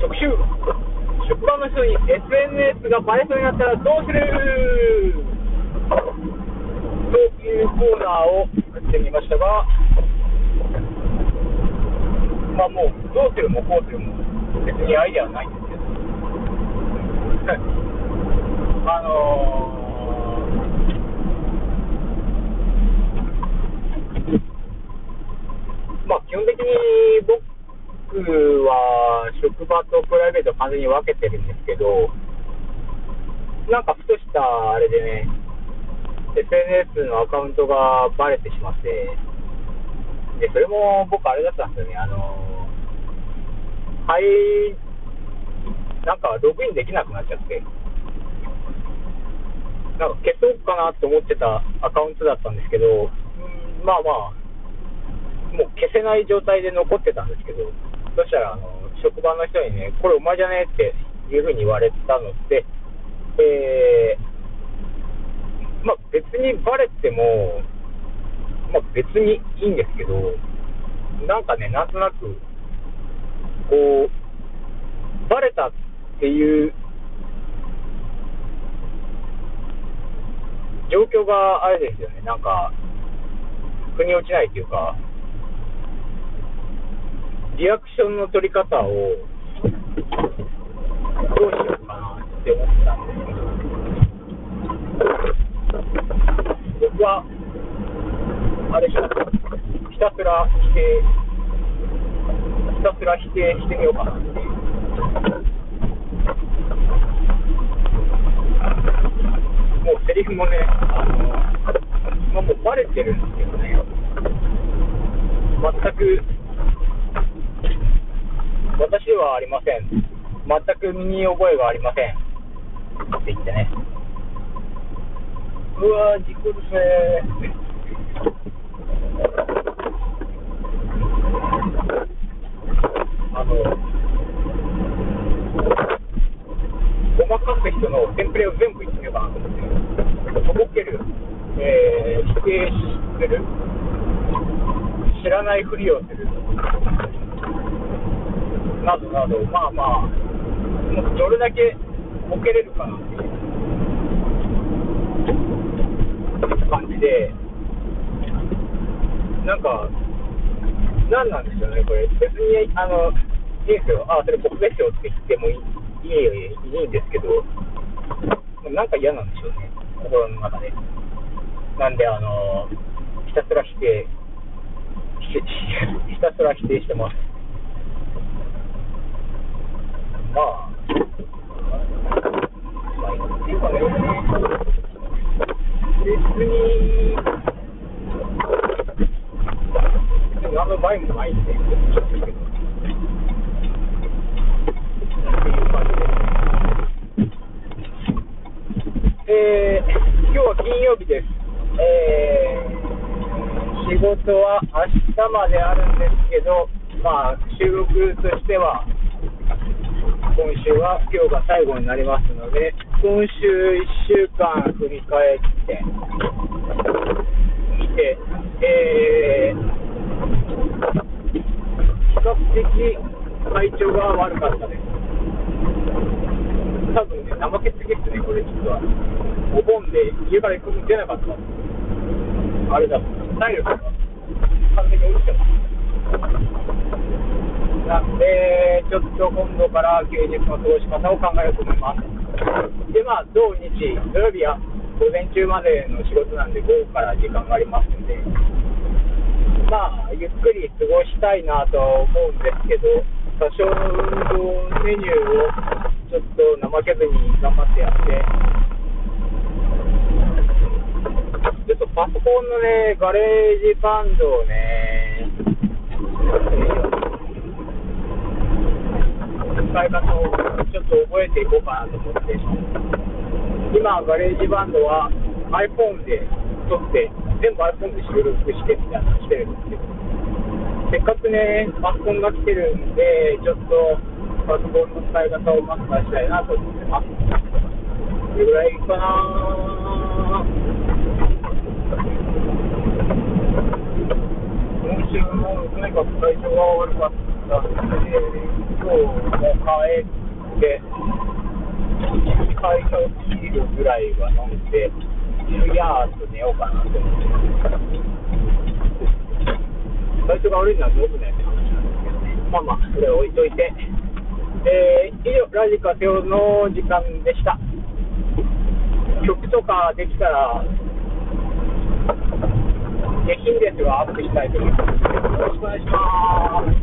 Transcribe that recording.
特集。職場の人に SNS が映えそうになったらどうする？というコーナーを作ってみましたが、まあもう、どうする？もこうする？も、別にアイデアはないですけど、あのーまあ基本的に僕は職場とプライベート完全に分けてるんですけど、なんかふとしたあれでね、SNS のアカウントがバレてしまって、で、それも僕あれだったんですよね、あの、はい、なんかログインできなくなっちゃって、なんか消そうかなって思ってたアカウントだったんですけど、まあまあ、もう消せない状態で残ってたんですけど、そしたら、あの、職場の人にね、これお前じゃねえっていうふうに言われたので、えー、まあ別にバレても、まあ別にいいんですけど、なんかね、なんとなく、こう、バレたっていう状況があれですよね、なんか、腑に落ちないというか、リアクションの取り方をどうしようかなって思ったんですけど、僕は、あれ、ひたすら否定、ひたすら否定してみようかなっていう。もうセリフもね、あの、もうバレてるんですけどね、全く私はありません。全く身に覚えがありません。って言ってね。うわー、事故るせあの、ごまかす人のテンプレを全部言ってみようかなと思って。とぼける、えー、否定する、知らないふりをする。などなど、まあまあ、どれだけボケれるかなっていう感じで、なんか、なんなんでしょうね、これ、別に、あの、いいですよ、あ、それ僕ですよって言ってもいいいいいいんですけど、なんか嫌なんでしょうね、心の中で。なんで、あの、ひたすら否定、ひひたすら否定してます。まあ、まあ、っていうかね、別に、別に何の前もないんで、ちょっとですけど、っていう感じで。えー、今日は金曜日です。えー、仕事は明日まであるんですけど、まあ、収録としては、今週は今日が最後になりますので、今週1週間振り返ってみて、えー、比較的体調が悪かったです。多分ね、怠けすぎですね、これ実は。お盆で家から行くの出なかった。あれだ、体力が完全に落ちてます。なんで、ちょっと今度から休日の過ごし方を考えようと思います。で、まあ、土日、土曜日は午前中までの仕事なんで、午後から時間がありますので、まあ、ゆっくり過ごしたいなとは思うんですけど、多少の運動メニューをちょっと怠けずに頑張ってやって、ちょっとパソコンのね、 GarageBand をね、使い方をと覚えていこうかなと思って、今、 GarageBand は iPhone で撮って、全部 iPhone で収録してみたいなのしてるんですけど、せっかくね、パソコンが来てるんで、ちょっとパソコンの使い方をマスターしたいなと思ってます。これぐらいかな今週もとにかく体調が悪かった。ったんで、今日も帰って、会社を切るぐらいは飲んで、いやーっと寝ようかなと思って。体調が悪いのはどうすねって話なんですけどね。まあまあ、それ置いといて。えー、以上、ラジカセオの時間でした。曲とかできたら、下品ですがアップしたいと思います。よろしくお願いします。